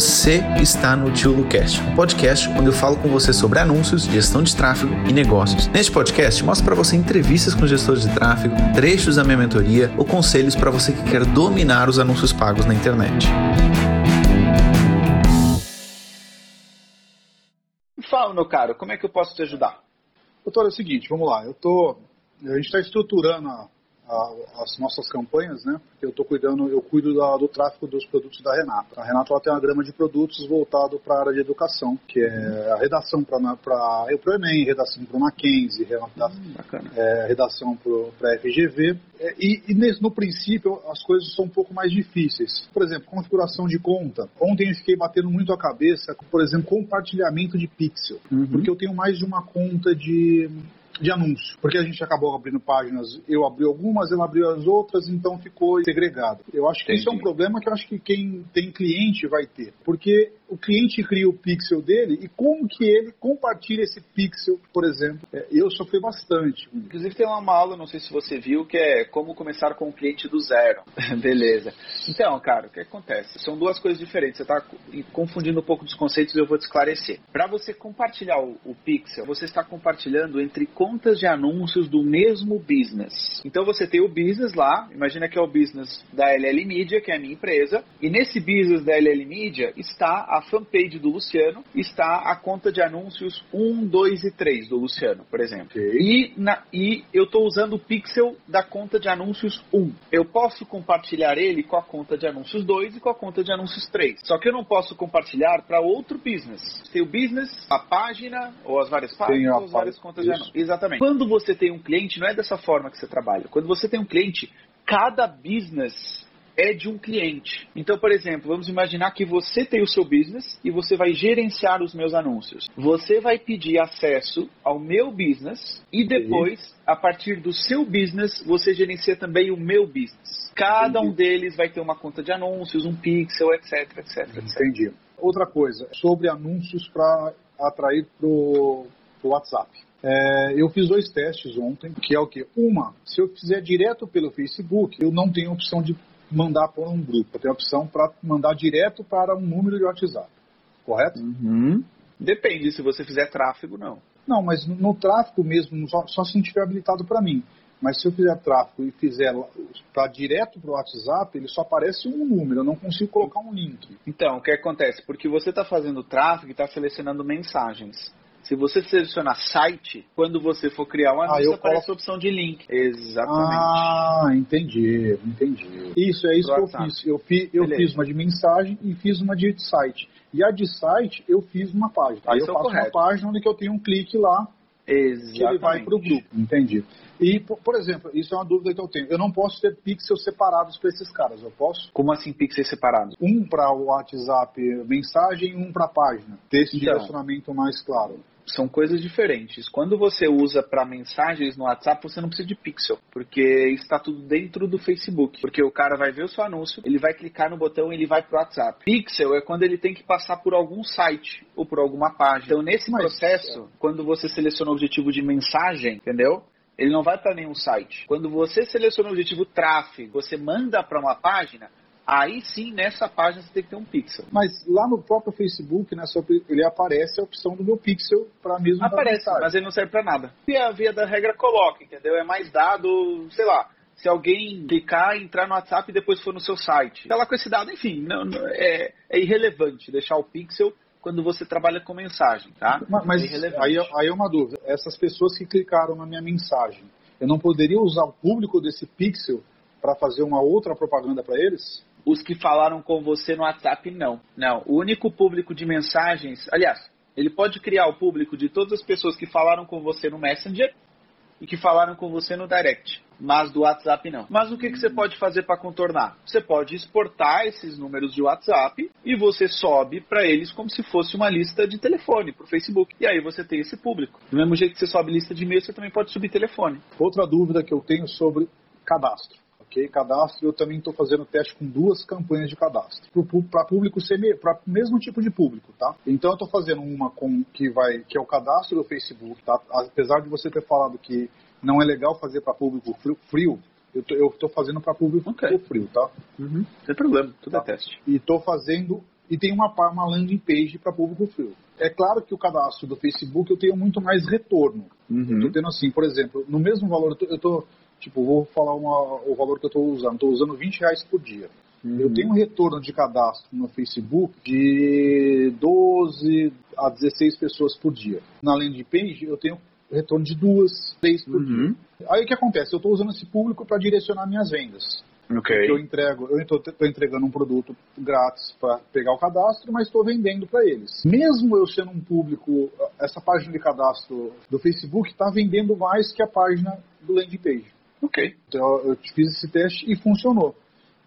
Você está no Tio Lucast, um podcast onde eu falo com você sobre anúncios, gestão de tráfego e negócios. Neste podcast, mostro para você entrevistas com gestores de tráfego, trechos da minha mentoria ou conselhos para você que quer dominar os anúncios pagos na internet. Fala, meu caro, como é que eu posso te ajudar? Doutor, é o seguinte, vamos lá. Eu tô, a gente está estruturando a, a, as nossas campanhas, né? Porque eu estou cuidando, eu cuido da, do tráfego dos produtos da Renata. A Renata ela tem uma grama de produtos voltado para a área de educação, que é a redação para o Enem, redação para o Mackenzie, hum, é, redação para a FGV. É, e, e nesse, no princípio as coisas são um pouco mais difíceis. Por exemplo, configuração de conta. Ontem eu fiquei batendo muito a cabeça, por exemplo, compartilhamento de pixel. Uhum. Porque eu tenho mais de uma conta de de anúncio, porque a gente acabou abrindo páginas, eu abri algumas, ela abriu as outras, então ficou segregado. Eu acho que Entendi. isso é um problema que eu acho que quem tem cliente vai ter, porque o cliente cria o pixel dele e como que ele compartilha esse pixel, por exemplo. É, eu sofri bastante. Inclusive tem uma aula, não sei se você viu, que é como começar com um cliente do zero. Beleza. Então, cara, o que acontece? São duas coisas diferentes. Você está confundindo um pouco dos conceitos eu vou te esclarecer. Para você compartilhar o, o pixel, você está compartilhando entre contas de anúncios do mesmo business. Então você tem o business lá, imagina que é o business da LL Media, que é a minha empresa, e nesse business da LL Media está a fanpage do Luciano está a conta de anúncios 1, 2 e 3 do Luciano, por exemplo. Okay. E, na, e eu estou usando o pixel da conta de anúncios 1. Eu posso compartilhar ele com a conta de anúncios 2 e com a conta de anúncios 3. Só que eu não posso compartilhar para outro business. Tem o business, a página, ou as várias páginas, ou as várias contas Isso. de anúncios. Exatamente. Quando você tem um cliente, não é dessa forma que você trabalha. Quando você tem um cliente, cada business é de um cliente. Então, por exemplo, vamos imaginar que você tem o seu business e você vai gerenciar os meus anúncios. Você vai pedir acesso ao meu business e depois, a partir do seu business, você gerencia também o meu business. Cada Entendi. um deles vai ter uma conta de anúncios, um pixel, etc, etc, etc. Entendi. Outra coisa, sobre anúncios para atrair para o WhatsApp. É, eu fiz dois testes ontem, que é o que? Uma, se eu fizer direto pelo Facebook, eu não tenho opção de mandar para um grupo. Tem a opção para mandar direto para um número de WhatsApp. Correto? Uhum. Depende, se você fizer tráfego, não. Não, mas no, no tráfego mesmo, só, só se não tiver habilitado para mim. Mas se eu fizer tráfego e fizer para direto para o WhatsApp, ele só aparece um número, eu não consigo colocar um link. Então, o que acontece? Porque você está fazendo tráfego e está selecionando mensagens. Se você selecionar site, quando você for criar um anúncio, ah, aparece coloco... a opção de link. Exatamente. Ah, entendi, entendi. Isso, é isso Pro que WhatsApp. eu fiz. Eu, fi, eu fiz uma de mensagem e fiz uma de site. E a de site, eu fiz uma página. Aí eu é faço correto. uma página onde eu tenho um clique lá Exatamente. que ele vai para o grupo. Entendi. E, por exemplo, isso é uma dúvida que eu tenho. Eu não posso ter pixels separados para esses caras, eu posso? Como assim pixels separados? Um para o WhatsApp mensagem e um para a página. Ter esse então, direcionamento mais claro são coisas diferentes. Quando você usa para mensagens no WhatsApp, você não precisa de pixel, porque está tudo dentro do Facebook. Porque o cara vai ver o seu anúncio, ele vai clicar no botão e ele vai para o WhatsApp. Pixel é quando ele tem que passar por algum site ou por alguma página. Então, nesse Mas, processo, é. quando você seleciona o objetivo de mensagem, entendeu? Ele não vai para nenhum site. Quando você seleciona o objetivo tráfego, você manda para uma página, Aí sim, nessa página você tem que ter um pixel. Mas lá no próprio Facebook, né, ele aparece a opção do meu pixel para mesmo Aparece, mas ele não serve para nada. E a via da regra coloca, entendeu? É mais dado, sei lá, se alguém clicar, entrar no WhatsApp e depois for no seu site. Lá com esse dado, enfim, não, não, é, é, irrelevante deixar o pixel quando você trabalha com mensagem, tá? Mas, mas é aí, aí é uma dúvida. Essas pessoas que clicaram na minha mensagem, eu não poderia usar o público desse pixel para fazer uma outra propaganda para eles? Os que falaram com você no WhatsApp, não. Não. O único público de mensagens. Aliás, ele pode criar o público de todas as pessoas que falaram com você no Messenger e que falaram com você no Direct, mas do WhatsApp não. Mas o que, que você pode fazer para contornar? Você pode exportar esses números de WhatsApp e você sobe para eles como se fosse uma lista de telefone para o Facebook. E aí você tem esse público. Do mesmo jeito que você sobe lista de e-mail, você também pode subir telefone. Outra dúvida que eu tenho sobre cadastro ok? Cadastro, eu também estou fazendo teste com duas campanhas de cadastro, para público para o mesmo tipo de público, tá? Então eu estou fazendo uma com que vai, que é o cadastro do Facebook, tá? Apesar de você ter falado que não é legal fazer para público frio, eu estou fazendo para público okay. frio, tá? Uhum. Sem problema, tudo é tá. é teste. E estou fazendo e tem uma, uma landing page para público frio. É claro que o cadastro do Facebook eu tenho muito mais retorno. Uhum. Eu tô tendo assim, por exemplo, no mesmo valor, eu tô, eu tô tipo, vou falar uma, o valor que eu estou usando. Estou usando 20 reais por dia. Uhum. Eu tenho um retorno de cadastro no Facebook de 12 a 16 pessoas por dia. Na landing page, eu tenho retorno de duas, três por uhum. dia. Aí o que acontece? Eu estou usando esse público para direcionar minhas vendas. Okay. Eu entrego, eu estou entregando um produto grátis para pegar o cadastro, mas estou vendendo para eles. Mesmo eu sendo um público, essa página de cadastro do Facebook está vendendo mais que a página do landing page. Ok. Então eu fiz esse teste e funcionou.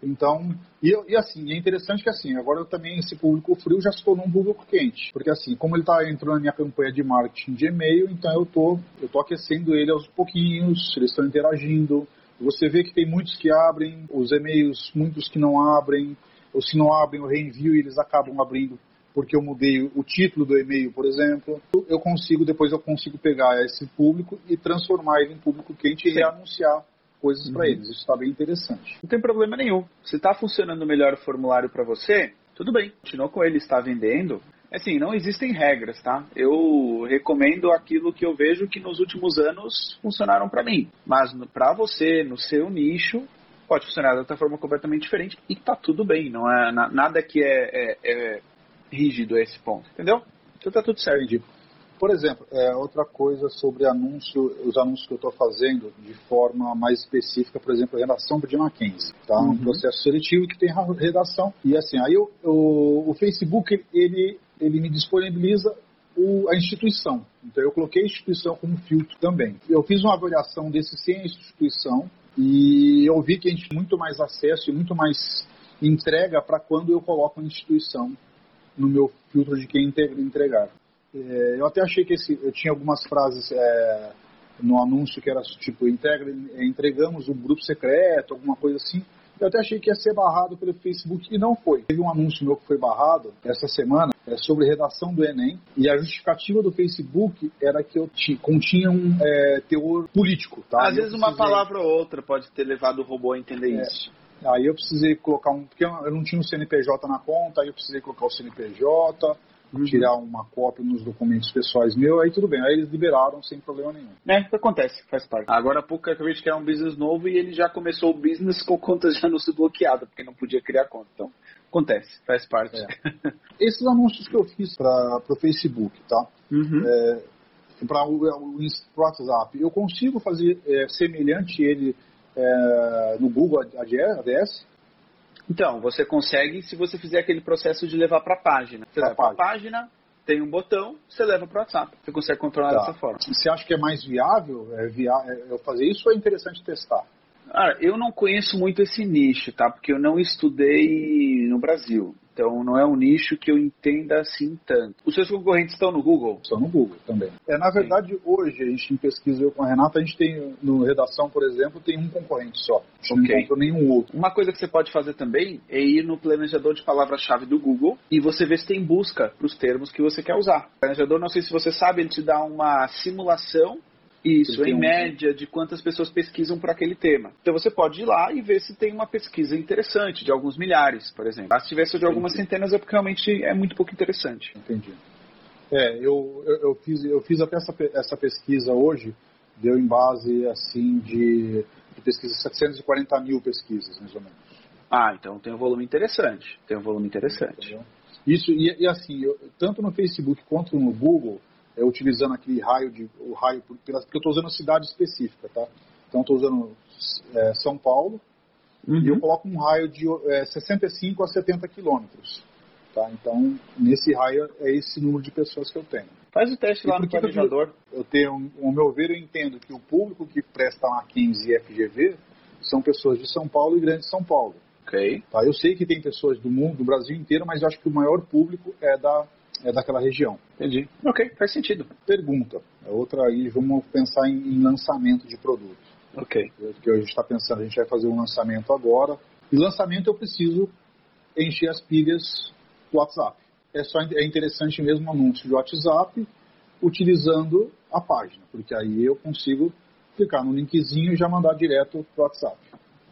Então, e, e, assim, é interessante que assim, agora também, esse público frio já se tornou um público quente. Porque assim, como ele está entrando na minha campanha de marketing de e-mail, então eu tô, eu tô aquecendo ele aos pouquinhos, eles estão interagindo. Você vê que tem muitos que abrem os e-mails, muitos que não abrem, ou se não abrem, eu reenvio e eles acabam abrindo porque eu mudei o título do e-mail, por exemplo. Eu consigo, depois eu consigo pegar esse público e transformar ele em público quente e reanunciar coisas uhum. para eles. Isso está bem interessante. Não tem problema nenhum. Se está funcionando melhor o formulário para você, tudo bem. Continua com ele, está vendendo. Assim, não existem regras, tá? Eu recomendo aquilo que eu vejo que nos últimos anos funcionaram para mim. Mas para você, no seu nicho, pode funcionar de outra forma completamente diferente e tá tudo bem. Não é nada que é, é, é rígido a esse ponto, entendeu? Então tá tudo certo. Entendi. Por exemplo, é, outra coisa sobre anúncio, os anúncios que eu estou fazendo de forma mais específica, por exemplo, redação de Mackenzie, tá? Uhum. Um processo seletivo que tem redação e assim, aí eu, eu, o Facebook ele ele me disponibiliza o, a instituição. Então eu coloquei a instituição como filtro também. Eu fiz uma avaliação desse sem a instituição e eu vi que a gente tem muito mais acesso e muito mais entrega para quando eu coloco a instituição no meu filtro de quem entregar. É, eu até achei que esse, eu tinha algumas frases é, no anúncio que era tipo, entrega, entregamos um grupo secreto, alguma coisa assim. Eu até achei que ia ser barrado pelo Facebook e não foi. Teve um anúncio meu que foi barrado essa semana é, sobre redação do Enem e a justificativa do Facebook era que eu continha um é, teor político. Tá? Às vezes precisei... uma palavra ou outra pode ter levado o robô a entender é, isso. Aí eu precisei colocar um. Porque eu não tinha um CNPJ na conta, aí eu precisei colocar o CNPJ uhum. tirar uma cópia nos documentos pessoais meus, aí tudo bem, aí eles liberaram sem problema nenhum. É, acontece, faz parte. Agora há pouco eu acabei de criar um business novo e ele já começou o business com conta já não se bloqueada, porque não podia criar conta. Então, acontece, faz parte. É. Esses anúncios que eu fiz para o Facebook, tá? Uhum. É, para o, o, WhatsApp, eu consigo fazer é, semelhante ele é, no Google ADS? Então, você consegue se você fizer aquele processo de levar para a página. Você pra leva para a página, tem um botão, você leva para o WhatsApp. Você consegue controlar tá. dessa forma. Você acha que é mais viável é, via, é, eu fazer isso ou é interessante testar? Cara, eu não conheço muito esse nicho, tá? Porque eu não estudei no Brasil. Então não é um nicho que eu entenda assim tanto. Os seus concorrentes estão no Google? Estão no Google também. É, na verdade, Sim. hoje, a gente em pesquisa eu com a Renata, a gente tem, no Redação, por exemplo, tem um concorrente só. Okay. não encontrou nenhum outro. Uma coisa que você pode fazer também é ir no planejador de palavra-chave do Google e você ver se tem busca para os termos que você quer usar. O planejador, não sei se você sabe, ele te dá uma simulação isso, em um... média de quantas pessoas pesquisam para aquele tema. Então você pode ir lá e ver se tem uma pesquisa interessante, de alguns milhares, por exemplo. Mas se tivesse de algumas centenas é porque realmente é muito pouco interessante. Entendi. É, eu, eu, eu fiz, eu fiz até essa, essa pesquisa hoje, deu em base assim de, de pesquisa 740 mil pesquisas, mais ou menos. Ah, então tem um volume interessante. Tem um volume interessante. Entendeu? Isso, e, e assim, eu, tanto no Facebook quanto no Google, é, utilizando aquele raio de o raio porque eu estou usando cidade específica, tá? Então estou usando é, São Paulo uhum. e eu coloco um raio de é, 65 a 70 quilômetros, tá? Então nesse raio é esse número de pessoas que eu tenho. Faz o teste lá no planejador. Eu, eu tenho, ao meu ver, eu entendo que o público que presta a 15 e FGV são pessoas de São Paulo e Grande São Paulo. Ok. Tá? Eu sei que tem pessoas do mundo, do Brasil inteiro, mas eu acho que o maior público é da é daquela região. Entendi. Ok, faz sentido. Pergunta. É outra aí, vamos pensar em, em lançamento de produto. Ok. Que a gente está pensando, a gente vai fazer um lançamento agora. E lançamento eu preciso encher as pilhas do WhatsApp. É só é interessante mesmo anúncio de WhatsApp utilizando a página, porque aí eu consigo clicar no linkzinho e já mandar direto para o WhatsApp.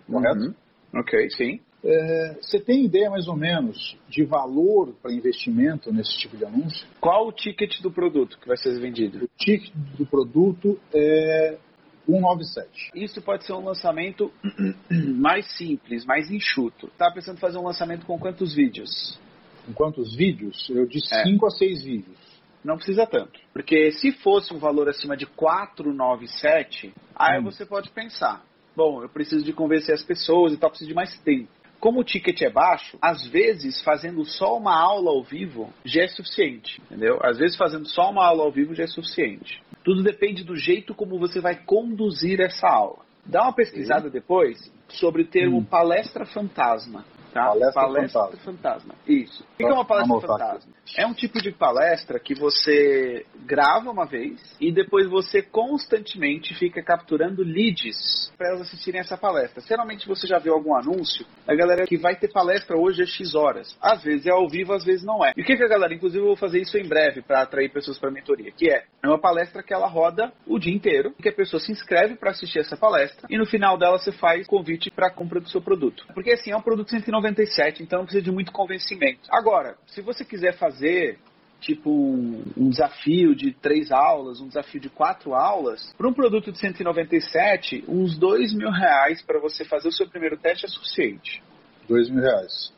Correto? Uhum. Ok, sim. É, você tem ideia mais ou menos de valor para investimento nesse tipo de anúncio? Qual o ticket do produto que vai ser vendido? O ticket do produto é 197. Isso pode ser um lançamento mais simples, mais enxuto. Tá pensando em fazer um lançamento com quantos vídeos? Com quantos vídeos? Eu de 5 é. a 6 vídeos. Não precisa tanto. Porque se fosse um valor acima de 497, aí hum. você pode pensar: bom, eu preciso de convencer as pessoas e tal, preciso de mais tempo. Como o ticket é baixo, às vezes fazendo só uma aula ao vivo já é suficiente, entendeu? Às vezes fazendo só uma aula ao vivo já é suficiente. Tudo depende do jeito como você vai conduzir essa aula. Dá uma pesquisada depois sobre o termo hum. palestra fantasma. Tá? Palestra, palestra fantasma. fantasma. Isso. O que é uma palestra fantasma? É um tipo de palestra que você grava uma vez e depois você constantemente fica capturando leads para elas assistirem essa palestra. Geralmente você já viu algum anúncio, a galera que vai ter palestra hoje é X horas. Às vezes é ao vivo, às vezes não é. E o que, que a galera, inclusive eu vou fazer isso em breve para atrair pessoas para a mentoria, que é, é uma palestra que ela roda o dia inteiro, que a pessoa se inscreve para assistir essa palestra e no final dela você faz convite para compra do seu produto. Porque assim, é um produto 197, então não precisa de muito convencimento. Agora, se você quiser fazer tipo um, um, desafio de três aulas, um desafio de quatro aulas, para um produto de 197, uns dois mil reais para você fazer o seu primeiro teste é suficiente. Dois mil reais.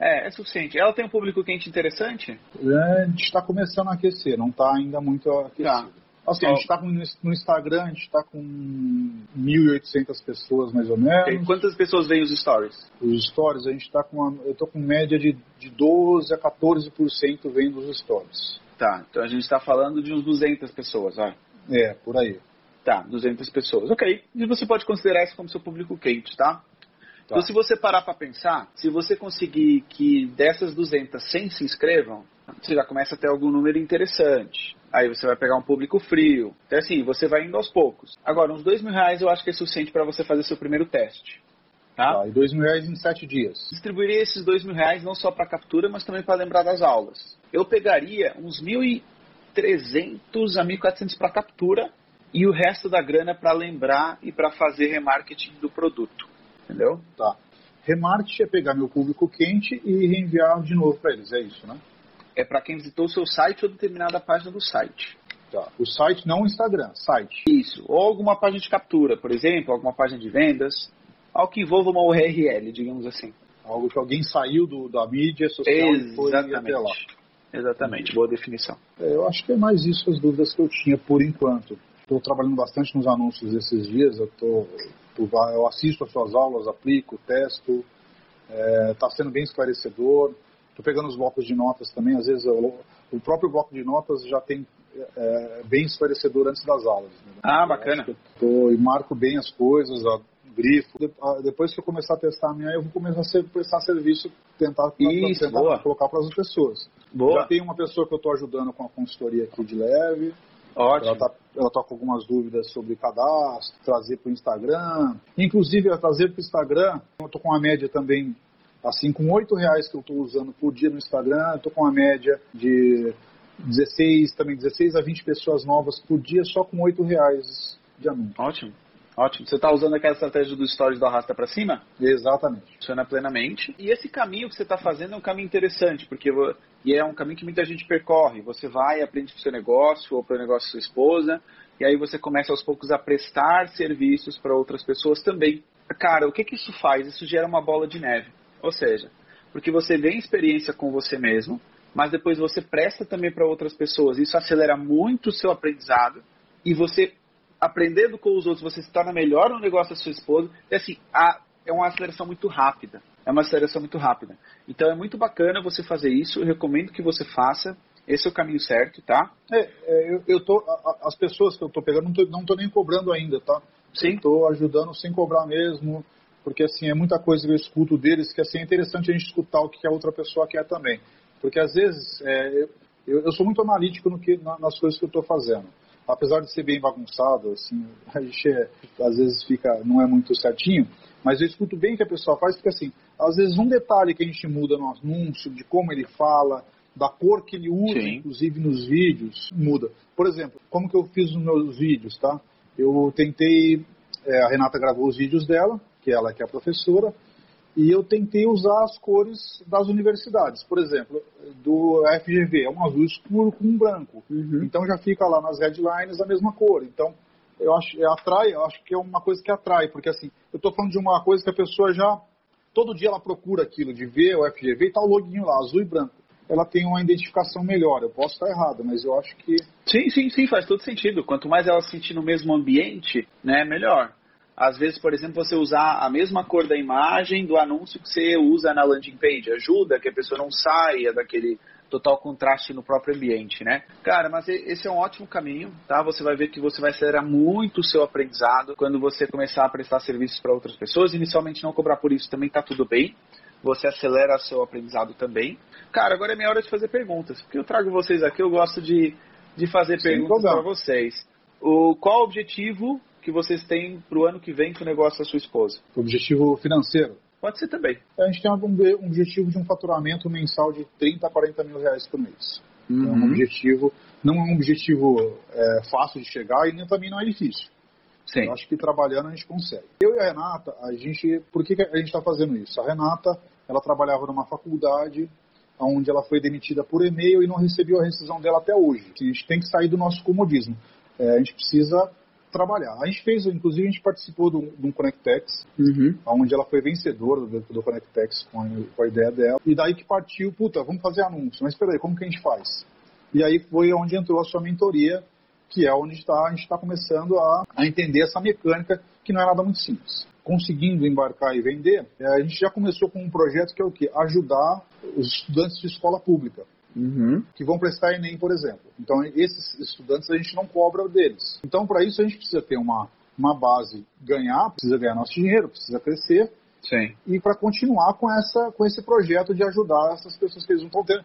É, é suficiente. Ela tem um público quente interessante? É, a gente está começando a aquecer, não está ainda muito aquecido. Tá. Assim, a gente está no Instagram, a gente está com 1.800 pessoas mais ou menos. Okay. Quantas pessoas veem os stories? Os stories, a gente está com uma, eu estou com média de, de 12 a 14% vendo os stories. Tá, então a gente está falando de uns 200 pessoas, vai. É, por aí. Tá, 200 pessoas. Ok. E você pode considerar isso como seu público quente, tá? Tá. Então, se você parar para pensar, se você conseguir que dessas 200, 100 se inscrevam, você já começa a ter algum número interessante. Aí você vai pegar um público frio. Então, assim, você vai indo aos poucos. Agora, uns dois mil reais eu acho que é suficiente para você fazer seu primeiro teste. Tá? tá e dois mil reais em sete dias. Distribuiria esses dois mil reais não só para captura, mas também para lembrar das aulas. Eu pegaria uns mil e trezentos a mil quatrocentos para captura e o resto da grana para lembrar e para fazer remarketing do produto. Entendeu? Tá. Remarketing é pegar meu público quente e reenviar de novo para eles, é isso, né? É para quem visitou o seu site ou determinada página do site. Tá. O site, não o Instagram, site. Isso. Ou alguma página de captura, por exemplo, alguma página de vendas. Algo que envolva uma URL, digamos assim. Algo que alguém saiu do, da mídia social Exatamente. e foi até lá. Exatamente, boa definição. É, eu acho que é mais isso as dúvidas que eu tinha por enquanto. Estou trabalhando bastante nos anúncios esses dias, eu, tô, eu assisto as suas aulas, aplico, testo, está é, sendo bem esclarecedor. Estou pegando os blocos de notas também, às vezes eu, o próprio bloco de notas já tem é, bem esclarecedor antes das aulas. Né? Ah, bacana. Tô, e marco bem as coisas, ó, grifo. Depois que eu começar a testar a minha, eu vou começar a prestar serviço, tentar, Isso, tentar colocar para as pessoas. Boa. Já tem uma pessoa que eu estou ajudando com a consultoria aqui de leve. Ótimo. Ela está ela tá com algumas dúvidas sobre cadastro, trazer para o Instagram. Inclusive, trazer para o Instagram, eu estou com uma média também Assim, com oito reais que eu estou usando por dia no Instagram, eu estou com uma média de 16, também 16 a 20 pessoas novas por dia só com oito reais de anúncio. Ótimo. Ótimo. Você está usando aquela estratégia dos stories do arrasta para cima? Exatamente. Funciona plenamente. E esse caminho que você está fazendo é um caminho interessante, porque e é um caminho que muita gente percorre. Você vai, aprende para o seu negócio ou para o negócio da sua esposa, e aí você começa aos poucos a prestar serviços para outras pessoas também. Cara, o que, que isso faz? Isso gera uma bola de neve. Ou seja, porque você ganha experiência com você mesmo, mas depois você presta também para outras pessoas. Isso acelera muito o seu aprendizado e você aprendendo com os outros, você se torna melhor no negócio da sua esposa. E assim, a, é uma aceleração muito rápida. É uma aceleração muito rápida. Então é muito bacana você fazer isso. Eu recomendo que você faça. Esse é o caminho certo, tá? É, é eu, eu tô, as pessoas que eu tô pegando, não tô, não tô nem cobrando ainda, tá? Sim. Estou ajudando sem cobrar mesmo porque assim é muita coisa que eu escuto deles que assim é interessante a gente escutar o que a outra pessoa quer também, porque às vezes é, eu, eu, sou muito analítico no que na, nas coisas que eu estou fazendo, apesar de ser bem bagunçado, assim a gente é, às vezes fica não é muito certinho, mas eu escuto bem o que a pessoa faz, porque assim às vezes um detalhe que a gente muda no anúncio, de como ele fala, da cor que ele usa, Sim. inclusive nos vídeos, muda. Por exemplo, como que eu fiz nos meus vídeos, tá? Eu tentei, é, a Renata gravou os vídeos dela, que ela que é a professora, e eu tentei usar as cores das universidades. Por exemplo, do FGV, é um azul escuro com um branco. Uhum. Então já fica lá nas headlines a mesma cor. Então eu acho, é, atrai, eu acho que é uma coisa que atrai, porque assim, eu estou falando de uma coisa que a pessoa já, todo dia ela procura aquilo, de ver o FGV e tá o loginho lá, azul e branco. Ela tem uma identificação melhor. Eu posso estar errado, mas eu acho que. Sim, sim, sim, faz todo sentido. Quanto mais ela se sentir no mesmo ambiente, né, melhor. Às vezes, por exemplo, você usar a mesma cor da imagem do anúncio que você usa na landing page. Ajuda que a pessoa não saia daquele total contraste no próprio ambiente, né? Cara, mas esse é um ótimo caminho, tá? Você vai ver que você vai acelerar muito o seu aprendizado quando você começar a prestar serviços para outras pessoas. Inicialmente não cobrar por isso também tá tudo bem. Você acelera o seu aprendizado também. Cara, agora é minha hora de fazer perguntas. Porque eu trago vocês aqui, eu gosto de, de fazer Sem perguntas para vocês. O, qual o objetivo que vocês têm para o ano que vem com o negócio da sua esposa? Objetivo financeiro? Pode ser também. A gente tem um, objetivo de um faturamento mensal de 30 a 40 mil reais por mês. Uhum. É um uhum. objetivo, não é um objetivo é, fácil de chegar e nem, também não é difícil. Sim. Eu acho que trabalhando a gente consegue. Eu e a Renata, a gente, por que, que a gente está fazendo isso? A Renata, ela trabalhava numa faculdade onde ela foi demitida por e-mail e não recebeu a rescisão dela até hoje. A gente tem que sair do nosso comodismo. É, a gente precisa trabalhar. A gente fez, inclusive, a gente participou de um, Connectex, uhum. onde ela foi vencedora do, do Connectex com a, com a ideia dela. E daí que partiu, puta, vamos fazer anúncio. Mas espera aí, como que a gente faz? E aí foi onde entrou a sua mentoria, que é onde tá, a gente está começando a, a entender essa mecânica, que não é nada muito simples conseguindo embarcar e vender, é, a gente já começou com um projeto que é o quê? Ajudar os estudantes de escola pública uhum. que vão prestar Enem, por exemplo. Então, esses estudantes a gente não cobra deles. Então, para isso, a gente precisa ter uma, uma base, ganhar, precisa ganhar nosso dinheiro, precisa crescer. Sim. E para continuar com, essa, com esse projeto de ajudar essas pessoas que eles não estão tendo.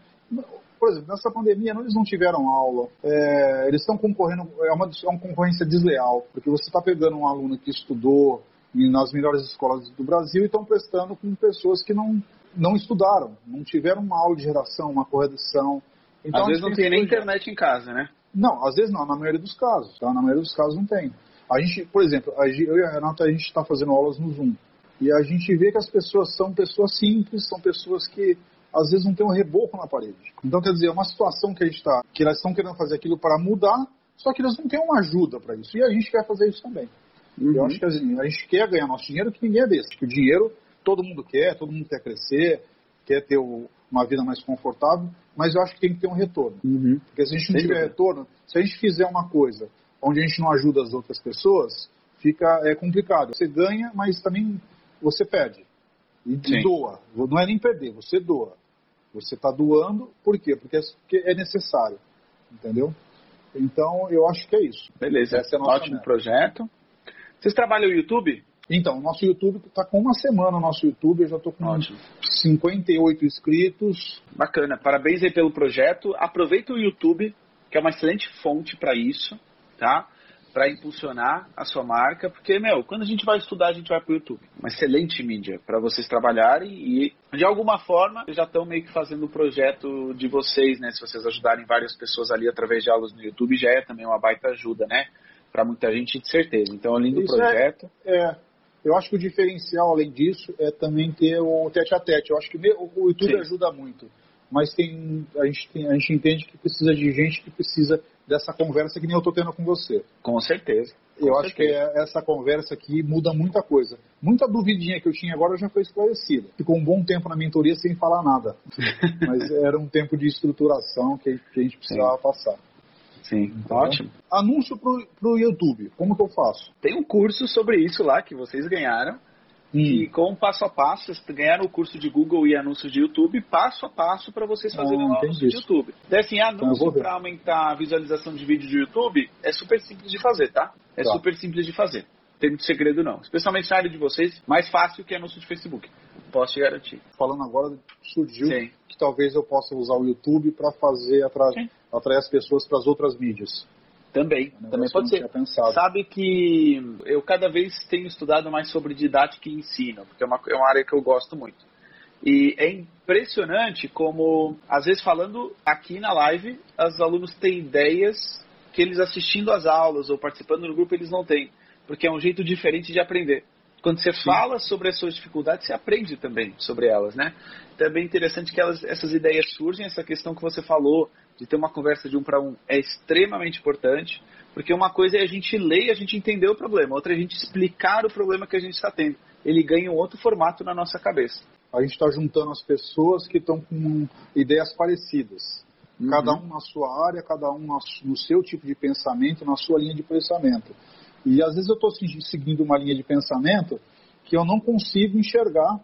Por exemplo, nessa pandemia, eles não tiveram aula, é, eles estão concorrendo, é uma, é uma concorrência desleal, porque você está pegando um aluno que estudou nas melhores escolas do Brasil e estão prestando com pessoas que não não estudaram, não tiveram uma aula de geração, uma correção. Então, às vezes não tem nem internet em casa, né? Não, às vezes não, na maioria dos casos, tá? Na maioria dos casos não tem. A gente, por exemplo, eu e a Renata, a gente está fazendo aulas no Zoom. E a gente vê que as pessoas são pessoas simples, são pessoas que às vezes não tem um reboco na parede. Então, quer dizer, é uma situação que a gente está, que elas estão querendo fazer aquilo para mudar, só que elas não têm uma ajuda para isso. E a gente quer fazer isso também. Uhum. Eu acho que assim, a gente quer ganhar nosso dinheiro, que ninguém é desse. Que o dinheiro todo mundo quer, todo mundo quer crescer, quer ter o, uma vida mais confortável, mas eu acho que tem que ter um retorno. Uhum. Porque se a gente não tiver retorno, se a gente fizer uma coisa onde a gente não ajuda as outras pessoas, fica é complicado. Você ganha, mas também você perde. E Sim. doa. Não é nem perder, você doa. Você está doando, por quê? Porque é necessário. Entendeu? Então, eu acho que é isso. Beleza. Essa é nossa Ótimo meta. projeto. Vocês trabalham no YouTube? Então, nosso YouTube está com uma semana, o nosso YouTube, eu já estou com Ótimo. 58 inscritos. Bacana, parabéns aí pelo projeto. Aproveita o YouTube, que é uma excelente fonte para isso, tá? Para impulsionar a sua marca, porque, meu, quando a gente vai estudar, a gente vai para o YouTube. Uma excelente mídia para vocês trabalharem e, de alguma forma, já estão meio que fazendo o projeto de vocês, né? Se vocês ajudarem várias pessoas ali através de aulas no YouTube, já é também uma baita ajuda, né? Para muita gente, de certeza. Então, além do Isso é projeto. É, é eu acho que o diferencial, além disso, é também ter o tete a tete. Eu acho que o YouTube Sim. ajuda muito, mas tem a, gente tem, a gente entende que precisa de gente que precisa dessa conversa que nem eu estou tendo com você. Com certeza. Com eu certeza. acho que é essa conversa aqui muda muita coisa. Muita duvidinha que eu tinha agora já foi esclarecida. Ficou um bom tempo na mentoria sem falar nada. Mas era um tempo de estruturação que, a gente precisava Sim. passar. Sim, então, ótimo. Anúncio pro, pro YouTube, como que eu faço? Tem um curso sobre isso lá que vocês ganharam. Hum. E com passo a passo, vocês ganharam o curso de Google e anúncios de YouTube, passo a passo para vocês fazerem ah, anúncios de YouTube. Então, assim, então, anúncio para aumentar a visualização de vídeo de YouTube é super simples de fazer, tá? É tá. super simples de fazer. Tem muito segredo não. Especialmente na área de vocês, mais fácil que anúncio de Facebook. Posso te garantir. Falando agora, surgiu Sim. que talvez eu possa usar o YouTube para fazer atrás atrair as pessoas para as outras mídias. Também, é um também pode ser. Sabe que eu cada vez tenho estudado mais sobre didática e ensino, porque é uma, é uma área que eu gosto muito. E é impressionante como, às vezes falando aqui na live, os alunos têm ideias que eles assistindo às aulas ou participando do grupo eles não têm, porque é um jeito diferente de aprender. Quando você Sim. fala sobre as suas dificuldades, você aprende também sobre elas, né? Então é bem interessante que elas, essas ideias surgem, essa questão que você falou de ter uma conversa de um para um é extremamente importante, porque uma coisa é a gente ler e a gente entender o problema, outra é a gente explicar o problema que a gente está tendo. Ele ganha um outro formato na nossa cabeça. A gente está juntando as pessoas que estão com ideias parecidas. Uhum. Cada um na sua área, cada um no seu tipo de pensamento, na sua linha de pensamento. E às vezes eu estou seguindo uma linha de pensamento que eu não consigo enxergar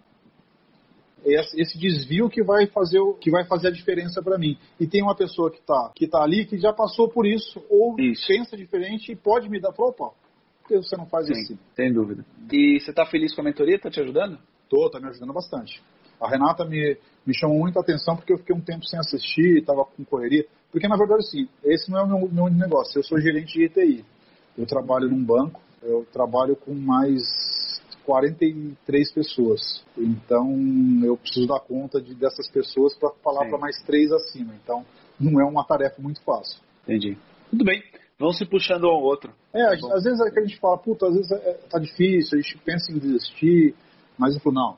esse desvio que vai fazer, que vai fazer a diferença para mim. E tem uma pessoa que está que tá ali que já passou por isso, ou isso. pensa diferente e pode me dar, opa, por que você não faz Sim, assim? Sem dúvida. E você está feliz com a mentoria? Está te ajudando? Estou, está me ajudando bastante. A Renata me, me chamou muita atenção porque eu fiquei um tempo sem assistir, estava com correria. Porque, na verdade, sim, esse não é o meu, meu negócio. Eu sou gerente de ETI. Eu trabalho num banco, eu trabalho com mais 43 pessoas. Então, eu preciso dar conta de, dessas pessoas para falar para mais três acima. Então, não é uma tarefa muito fácil. Entendi. Tudo bem. Vão se puxando ao outro. É, às, às vezes é que a gente fala, puta, às vezes é, tá difícil, a gente pensa em desistir, mas eu falo, não,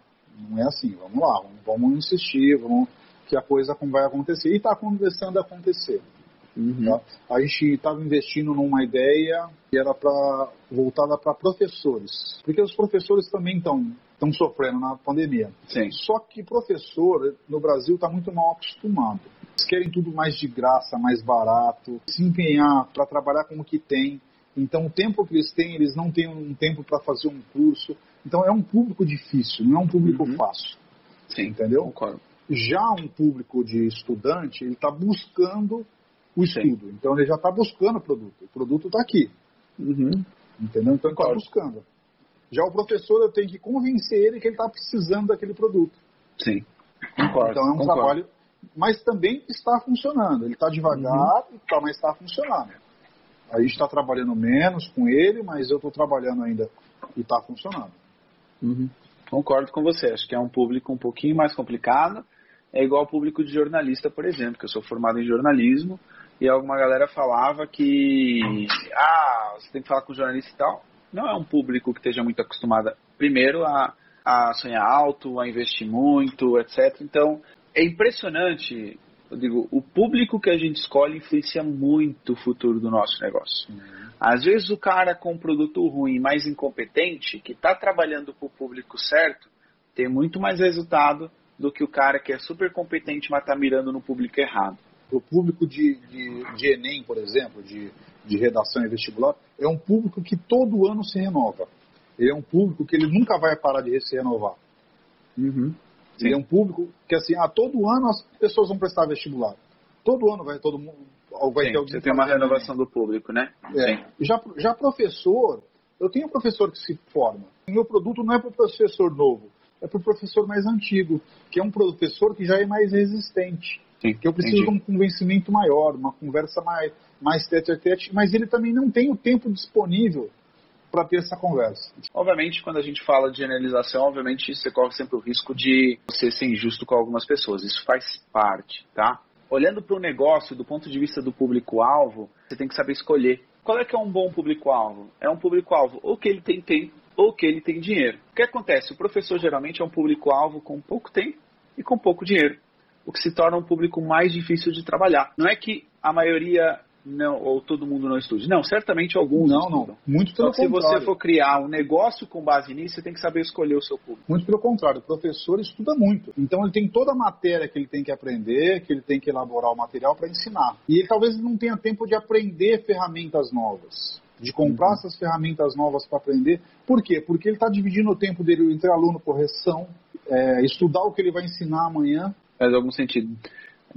não é assim, vamos lá, vamos, vamos insistir, vamos, que a coisa vai acontecer. E está começando a acontecer. Uhum. Tá? A gente estava investindo numa ideia que era para voltada para professores, porque os professores também estão estão sofrendo na pandemia. Sim. Só que professor no Brasil está muito mal acostumado. Eles querem tudo mais de graça, mais barato, se empenhar para trabalhar com o que tem. Então, o tempo que eles têm, eles não têm um tempo para fazer um curso. Então, é um público difícil, não é um público uhum. fácil. Sim, entendeu? Concordo. Já um público de estudante, ele está buscando o estudo. Sim. Então ele já está buscando o produto. O produto está aqui. Uhum. Entendeu? Então ele está buscando. Já o professor, eu tenho que convencer ele que ele está precisando daquele produto. Sim. Concordo. Então é um Concordo. trabalho. Mas também está funcionando. Ele está devagar, uhum. tá, mas está funcionando. A gente está trabalhando menos com ele, mas eu estou trabalhando ainda e está funcionando. Uhum. Concordo com você. Acho que é um público um pouquinho mais complicado. É igual ao público de jornalista, por exemplo, que eu sou formado em jornalismo e alguma galera falava que ah, você tem que falar com o jornalista e tal. Não é um público que esteja muito acostumado, primeiro, a, a sonhar alto, a investir muito, etc. Então, é impressionante, eu digo, o público que a gente escolhe influencia muito o futuro do nosso negócio. Uhum. Às vezes o cara com um produto ruim, mais incompetente, que está trabalhando para o público certo, tem muito mais resultado do que o cara que é super competente, mas está mirando no público errado o público de, de, de, Enem, por exemplo, de, de redação e vestibular, é um público que todo ano se renova. Ele é um público que ele nunca vai parar de se renovar. Uhum. Ele é um público que, assim, a todo ano as pessoas vão prestar vestibular. Todo ano vai todo mundo. Vai Sim, ter você tem uma renovação do público, né? É. Já, já professor, eu tenho um professor que se forma. O meu produto não é para o professor novo, é para o professor mais antigo, que é um professor que já é mais resistente. Sim, que eu preciso entendi. de um convencimento maior, uma conversa mais, mais tete a tete, mas ele também não tem o tempo disponível para ter essa conversa. Obviamente, quando a gente fala de generalização, obviamente você corre sempre o risco de você ser injusto com algumas pessoas. Isso faz parte, tá? Olhando para o negócio do ponto de vista do público-alvo, você tem que saber escolher. Qual é que é um bom público-alvo? É um público-alvo ou que ele tem tempo ou que ele tem dinheiro. O que acontece? O professor geralmente é um público-alvo com pouco tempo e com pouco dinheiro o que se torna um público mais difícil de trabalhar. Não é que a maioria não, ou todo mundo não estude. Não, certamente alguns não, estudam. Não, muito pelo então, contrário. se você for criar um negócio com base nisso, você tem que saber escolher o seu público. Muito pelo contrário, o professor estuda muito. Então ele tem toda a matéria que ele tem que aprender, que ele tem que elaborar o material para ensinar. E ele talvez não tenha tempo de aprender ferramentas novas. De comprar uhum. essas ferramentas novas para aprender. Por quê? Porque ele está dividindo o tempo dele entre aluno, correção, é, estudar o que ele vai ensinar amanhã faz algum sentido.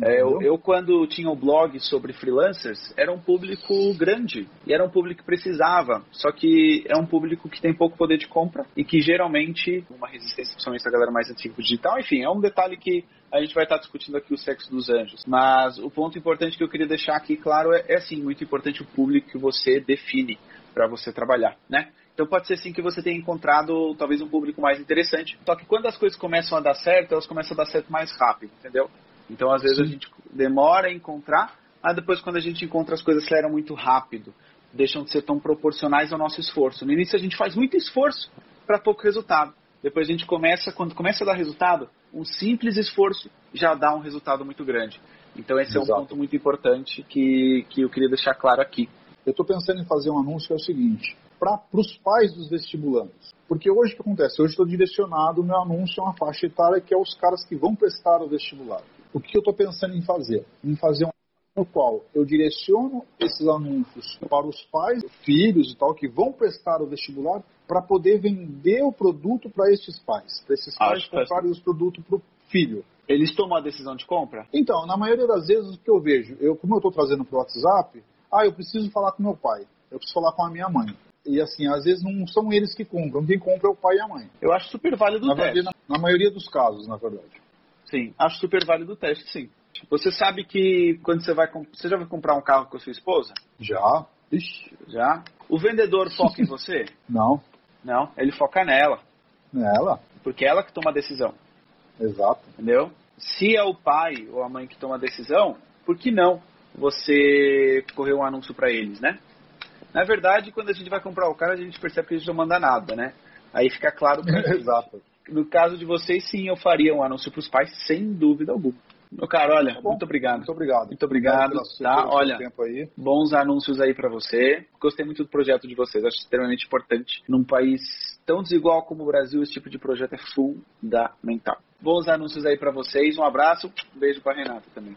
É, eu, eu, quando tinha o um blog sobre freelancers, era um público grande e era um público que precisava. Só que é um público que tem pouco poder de compra e que geralmente, uma resistência, principalmente da galera mais antiga digital, enfim, é um detalhe que a gente vai estar discutindo aqui o sexo dos anjos. Mas o ponto importante que eu queria deixar aqui claro é, é assim, muito importante o público que você define para você trabalhar, né? Então pode ser sim que você tenha encontrado talvez um público mais interessante. Só que quando as coisas começam a dar certo, elas começam a dar certo mais rápido, entendeu? Então às vezes sim. a gente demora a encontrar, mas depois quando a gente encontra as coisas aceleram muito rápido, deixam de ser tão proporcionais ao nosso esforço. No início a gente faz muito esforço para pouco resultado. Depois a gente começa, quando começa a dar resultado, um simples esforço já dá um resultado muito grande. Então esse Exato. é um ponto muito importante que, que eu queria deixar claro aqui. Eu estou pensando em fazer um anúncio que é o seguinte, para os pais dos vestibulantes. Porque hoje o que acontece? Hoje estou direcionado, meu anúncio é uma faixa etária que é os caras que vão prestar o vestibular. O que eu estou pensando em fazer? Em fazer um no qual eu direciono esses anúncios para os pais, filhos e tal, que vão prestar o vestibular, para poder vender o produto para esses pais, para esses pais Acho comprarem os produtos para o filho. Eles tomam a decisão de compra? Então, na maioria das vezes, o que eu vejo, eu, como eu estou trazendo para o WhatsApp, ah, eu preciso falar com meu pai, eu preciso falar com a minha mãe. E assim, às vezes não são eles que compram, quem compra é o pai e a mãe. Eu acho super válido o teste. Na, na maioria dos casos, na verdade. Sim, acho super válido o teste, sim. Você sabe que quando você vai você já vai comprar um carro com a sua esposa? Já. Ixi. Já. O vendedor foca em você? Não. Não, ele foca nela. Nela? Porque é ela que toma a decisão. Exato. Entendeu? Se é o pai ou a mãe que toma a decisão, por que não você correr um anúncio para eles, né? Na verdade, quando a gente vai comprar o carro, a gente percebe que a gente não manda nada, né? Aí fica claro gente. Exato. No caso de vocês, sim, eu faria um anúncio para os pais, sem dúvida alguma. Meu caro, olha, tá muito obrigado. Muito obrigado. Muito obrigado. obrigado tá? Olha, bons anúncios aí para você. Gostei muito do projeto de vocês. Acho extremamente importante. Num país tão desigual como o Brasil, esse tipo de projeto é fundamental. Bons anúncios aí para vocês. Um abraço. Um beijo para Renata também.